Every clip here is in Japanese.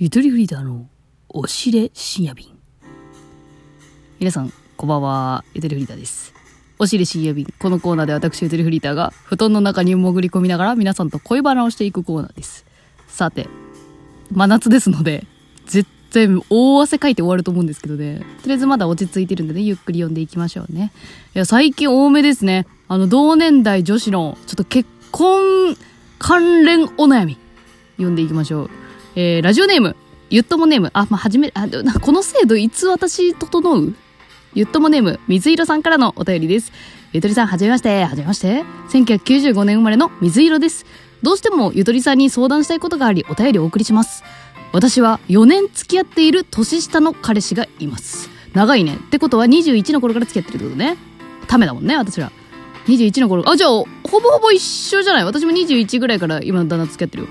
ゆとりフリーターのおしれ深夜便。皆さん、こんばんは。ゆとりフリーターです。おしれ深夜便。このコーナーで私、ゆとりフリーターが布団の中に潜り込みながら皆さんと恋バナをしていくコーナーです。さて、真夏ですので、絶対大汗かいて終わると思うんですけどね。とりあえずまだ落ち着いてるんでね、ゆっくり読んでいきましょうね。いや、最近多めですね。あの、同年代女子の、ちょっと結婚関連お悩み。読んでいきましょう。えー、ラジオネーム、ゆっともネーム、あ、まあ、はじめ、あ、この制度いつ私整う？ゆっともネーム、水色さんからのお便りです。ゆとりさん、はじめまして、はじめまして。1995年生まれの水色です。どうしてもゆとりさんに相談したいことがあり、お便りをお送りします。私は4年付き合っている年下の彼氏がいます。長いね。ってことは21の頃から付き合ってるってことね。ためだもんね、私ら。21の頃。あ、じゃあ、ほぼほぼ一緒じゃない？私も21ぐらいから今の旦那付き合ってるよ。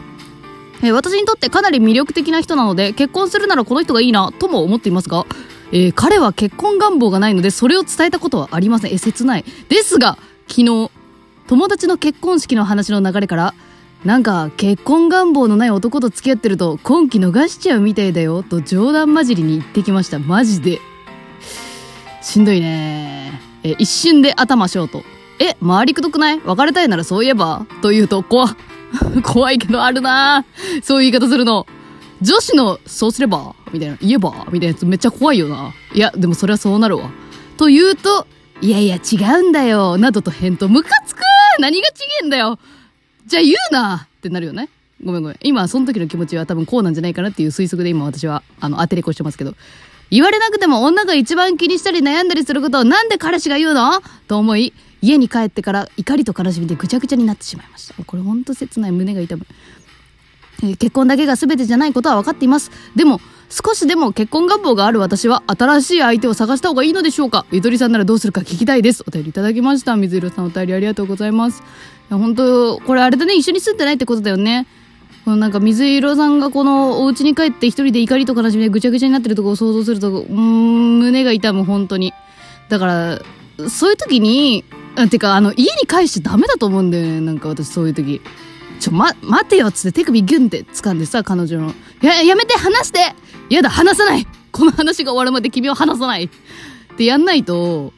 えー私にとってかなり魅力的な人なので、結婚するならこの人がいいな、とも思っていますが、えー彼は結婚願望がないので、それを伝えたことはありません。え、切ない。ですが、昨日、友達の結婚式の話の流れから、なんか、結婚願望のない男と付き合ってると、今期逃しちゃうみたいだよ、と冗談交じりに言ってきました。マジで。しんどいね。え一瞬で頭ショート。え、周りくどくない？別れたいならそういえば？と言うと、怖っ 怖いけどあるなそういう言い方するの。女子の、そうすれば？みたいな、言えば？みたいなやつめっちゃ怖いよな。いや、でもそれはそうなるわ。と言うと、いやいや違うんだよ、などと返答。ムカつく何が違えんだよじゃあ言うなってなるよね。ごめんごめん。今、その時の気持ちは多分こうなんじゃないかなっていう推測で今私は、あの、当てれこしてますけど。言われなくても女が一番気にしたり悩んだりすることをなんで彼氏が言うの？と思い、家に帰ってから怒りと悲しみでぐちゃぐちゃになってしまいました。これほんと切ない胸が痛む。えー結婚だけが全てじゃないことは分かっています。でも、少しでも結婚願望がある私は新しい相手を探した方がいいのでしょうか？ゆとりさんならどうするか聞きたいです。お便りいただきました。水色さんお便りありがとうございます。いや、本当これあれだね、一緒に住んでないってことだよね。このなんか水色さんがこのお家に帰って一人で怒りと悲しみでぐちゃぐちゃになってるとこを想像すると、うーん、胸が痛む、本当に。だから、そういう時に、あてか、あの、家に帰しちゃダメだと思うんだよね、なんか私そういう時。ちょ、ま、待てよっつって手首ギュンって掴んでさ、彼女の。や、やめて話して。やだ、話さない。この話が終わるまで君は話さない。ってやんないと、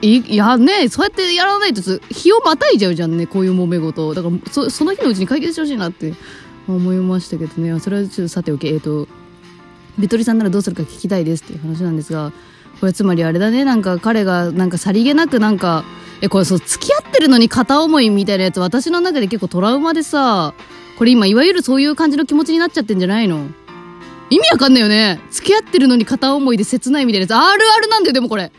いやねそうやってやらないと日をまたいじゃうじゃんねこういう揉め事。だからそその日のうちに解決してほしいなって。思いましたけどね。それはちょっとさておきえっ、とベトリさんならどうするか聞きたいですっていう話なんですがこれつまりあれだね。なんか彼がなんかさりげなくなんかえこれそう付き合ってるのに片思いみたいなやつ私の中で結構トラウマでさこれ今いわゆるそういう感じの気持ちになっちゃってんじゃないの？意味わかんないよね。付き合ってるのに片思いで切ないみたいなやつ。あるあるなんだよでもこれ。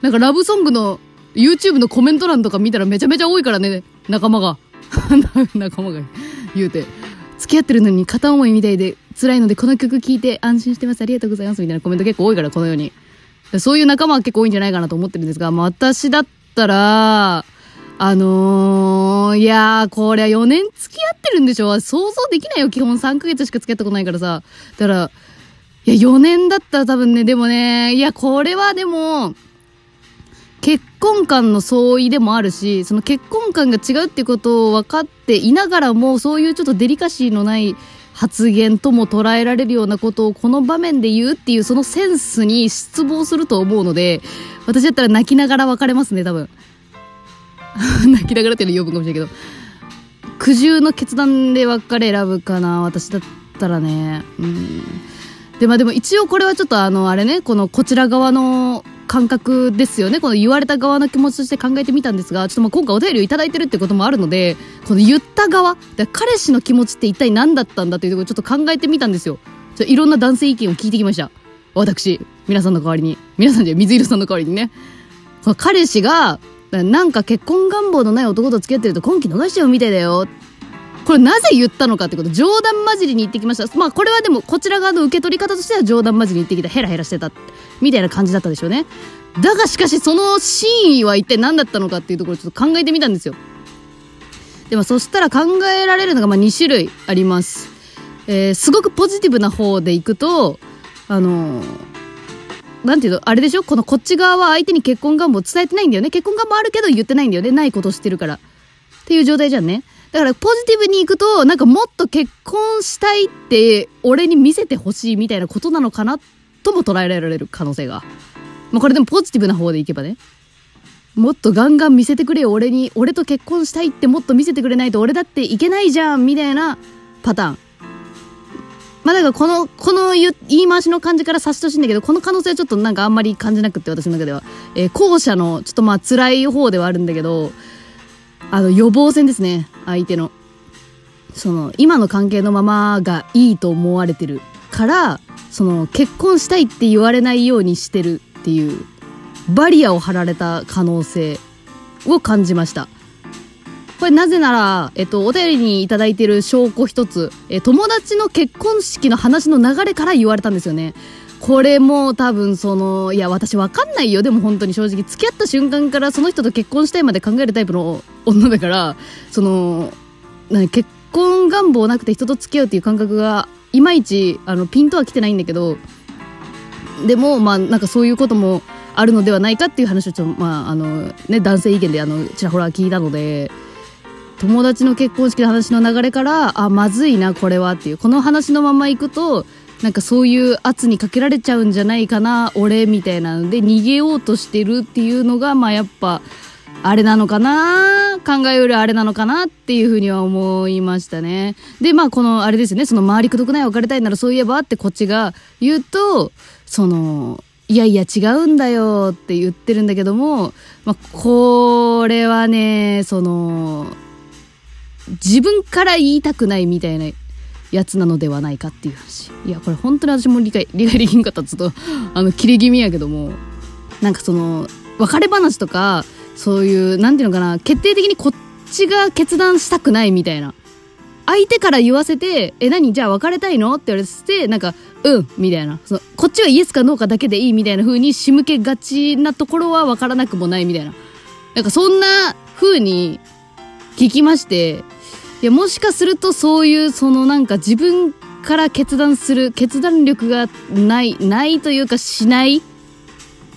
なんかラブソングの YouTube のコメント欄とか見たらめちゃめちゃ多いからね、仲間が。仲間が言うて。付き合ってるのに片思いみたいで辛いのでこの曲聴いて安心してます。ありがとうございます。みたいなコメント結構多いから、このように。そういう仲間は結構多いんじゃないかなと思ってるんですが、ま、私だったら、あのー、いやー、こりゃ4年付き合ってるんでしょ想像できないよ。基本3ヶ月しか付き合ったことないからさ。だから、いや、4年だったら多分ね、でもね、いや、これはでも、結婚観の相違でもあるし、その結婚観が違うってことを分かっていながらも、そういうちょっとデリカシーのない発言とも捉えられるようなことをこの場面で言うっていうそのセンスに失望すると思うので、私だったら泣きながら別れますね、多分。泣きながらっていうの呼ぶかもしれないけど。苦渋の決断で別れ選ぶかな、私だったらね。うん。で、まあでも一応これはちょっとあの、あれね、このこちら側の感覚ですよね。この言われた側の気持ちとして考えてみたんですが、ちょっとまあ今回お便りをいただいてるってこともあるので、この言った側、彼氏の気持ちって一体何だったんだというところちょっと考えてみたんですよ。ちょいろんな男性意見を聞いてきました。私、皆さんの代わりに。皆さんじゃ水色さんの代わりにね。その彼氏が、なんか結婚願望のない男と付き合ってると今期逃しちゃうみたいだよ。これなぜ言ったのかってこと冗談交じりに言ってきましたまあこれはでもこちら側の受け取り方としては冗談交じりに言ってきたヘラヘラしてたみたいな感じだったでしょうね。だがしかしその真意は一体何だったのかっていうところをちょっと考えてみたんですよ。でもそしたら考えられるのがまあ2種類あります、えーすごくポジティブな方でいくとあのーなんていうのあれでしょ？このこっち側は相手に結婚願望伝えてないんだよね。結婚願望あるけど言ってないんだよね。ないことを知ってるから。っていう状態じゃんね。だからポジティブに行くと、なんかもっと結婚したいって俺に見せてほしいみたいなことなのかなっとも捉えられる可能性が。まあこれでもポジティブな方でいけばね。もっとガンガン見せてくれよ、俺に。俺と結婚したいってもっと見せてくれないと俺だっていけないじゃんみたいなパターン。まあだからこの、この言い回しの感じから察してほしいんだけど、この可能性はちょっとなんかあんまり感じなくって私の中では。えー、後者のちょっとまあ辛い方ではあるんだけど、あの予防線ですね、相手の。その、今の関係のままがいいと思われてるから、その、結婚したいって言われないようにしてるっていう、バリアを張られた可能性を感じました。これなぜなら、えっと、お便りにいただいている証拠一つ、え、友達の結婚式の話の流れから言われたんですよね。これも多分その、いや私わかんないよ。でも本当に正直付き合った瞬間からその人と結婚したいまで考えるタイプの女だから、その、結婚願望なくて人と付き合うっていう感覚が、いまいち、あの、ピンとは来てないんだけど、でも、まあなんかそういうこともあるのではないかっていう話をちょっと、まああの、ね、男性意見であの、ちらほら聞いたので、友達の結婚式の話の流れからあまずいなこれはっていうこの話のまま行くとなんかそういう圧にかけられちゃうんじゃないかな俺みたいなので逃げようとしてるっていうのがまあやっぱあれなのかな考えよりあれなのかなっていうふうには思いましたね。で、まあこのあれですね、その周りくどくない別れたいならそういえばってこっちが言うと、その、いやいや違うんだよって言ってるんだけども、まあこれはね、その、自分から言いたくないみたいなやつなのではないかっていう話。いや、これ本当に私も理解、理解できんかったちょっと、あの、切れ気味やけども、なんかその、別れ話とか、そういう、なんていうのかな、決定的にこっちが決断したくないみたいな。相手から言わせて、え、何？じゃあ別れたいの？って言われて、なんか、うん、みたいな。そのこっちはイエスかノーかだけでいいみたいな風に仕向けがちなところは分からなくもないみたいな。なんかそんな風に聞きまして、いや、もしかするとそういう、そのなんか自分から決断する、決断力がない、ないというかしない、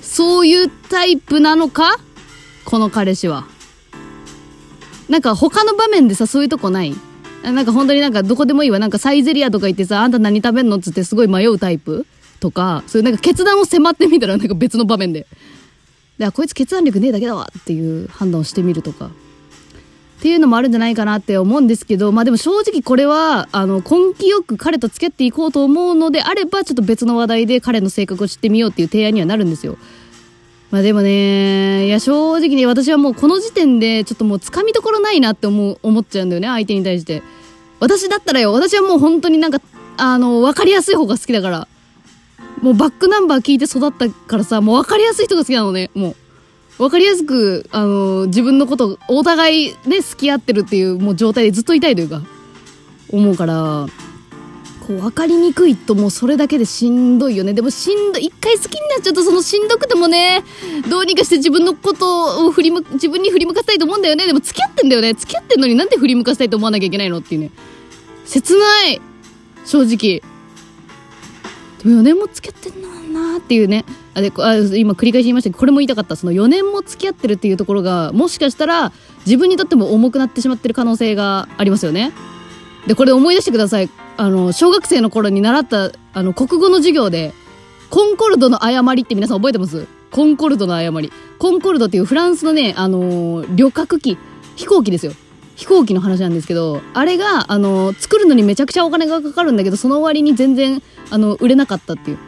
そういうタイプなのか？この彼氏は。なんか他の場面でさ、そういうとこない？なんか本当になんかどこでもいいわ。なんかサイゼリアとか行ってさ、あんた何食べんのっつってすごい迷うタイプ？とか、そういうなんか決断を迫ってみたらなんか別の場面で。で、こいつ決断力ねえだけだわっていう判断をしてみるとか。っていうのもあるんじゃないかなって思うんですけど、まあでも正直これは、あの、根気よく彼と付き合っていこうと思うのであれば、ちょっと別の話題で彼の性格を知ってみようっていう提案にはなるんですよ。まあでもね、いや正直に私はもうこの時点でちょっともう掴みどころないなって思う、思っちゃうんだよね、相手に対して。私だったらよ、私はもう本当になんか、あの、わかりやすい方が好きだから。もうバックナンバー聞いて育ったからさ、もうわかりやすい人が好きなのね、もう。わかりやすく、あの、自分のこと、お互いで付き合ってるっていう、もう状態でずっといたいというか、思うから、こう、分かりにくいともうそれだけでしんどいよね。でもしんどい、一回好きになっちゃうとそのしんどくてもね、どうにかして自分のことを振りむ、自分に振り向かせたいと思うんだよね。でも付き合ってんだよね。付き合ってんのになんで振り向かせたいと思わなきゃいけないのっていうね。切ない正直。でも4年も付き合ってんのなーっていうね。あであ今繰り返し言いましたけど、これも言いたかった。その4年も付き合ってるっていうところが、もしかしたら自分にとっても重くなってしまってる可能性がありますよね。で、これ思い出してください。あの、小学生の頃に習った、あの、国語の授業で、コンコルドの誤りって皆さん覚えてます？コンコルドの誤り。コンコルドっていうフランスのね、あのー、旅客機、飛行機ですよ。飛行機の話なんですけど、あれが、あのー、作るのにめちゃくちゃお金がかかるんだけど、その割に全然、あの、売れなかったっていう。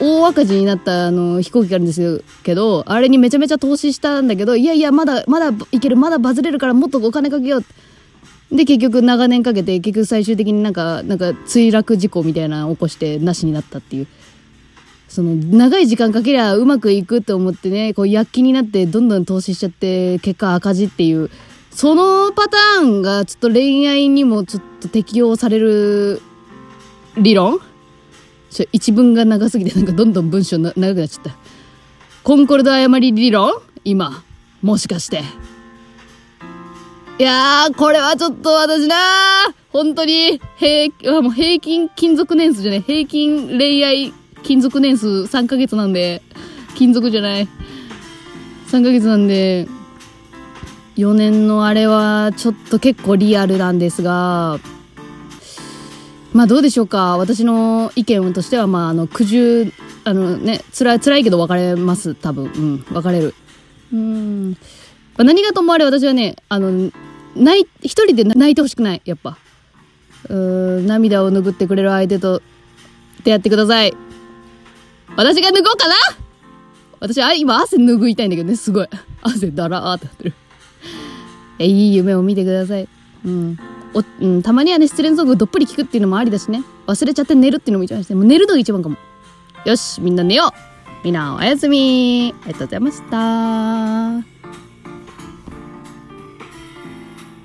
大赤字になったあの飛行機があるんですけど、あれにめちゃめちゃ投資したんだけど、いやいや、まだ、まだいける、まだバズれるからもっとお金かけようって。で、結局長年かけて、結局最終的になんか、なんか墜落事故みたいなの起こしてなしになったっていう。その、長い時間かけりゃうまくいくと思ってね、こう躍起になってどんどん投資しちゃって、結果赤字っていう、そのパターンがちょっと恋愛にもちょっと適用される理論？ちょ一文が長すぎてなんかどんどん文章長くなっちゃった。コンコルド誤り理論？今。もしかして。いやー、これはちょっと私なー本当に、平、もう平均金属年数じゃない、平均恋愛金属年数3ヶ月なんで、金属じゃない。3ヶ月なんで、4年のあれはちょっと結構リアルなんですが、まあどうでしょうか。私の意見としては、まああの、苦渋、あのね、辛い、辛いけど別れます、多分。うん、別れる。うん。ま、何がともあれ私はね、あの、泣、一人で泣いてほしくない、やっぱ。うーん、涙を拭ってくれる相手と出会ってください。私が脱ごうかな？私、あ、今汗拭いたいんだけどね、すごい。汗だらーってなってるえ。いい夢を見てください。うん。お、うん、たまにはね、失恋ソングどっぷり聞くっていうのもありだしね。忘れちゃって寝るっていうのも一番して、もう寝るのが一番かも。よし、みんな寝ようみんなおやすみありがとうございました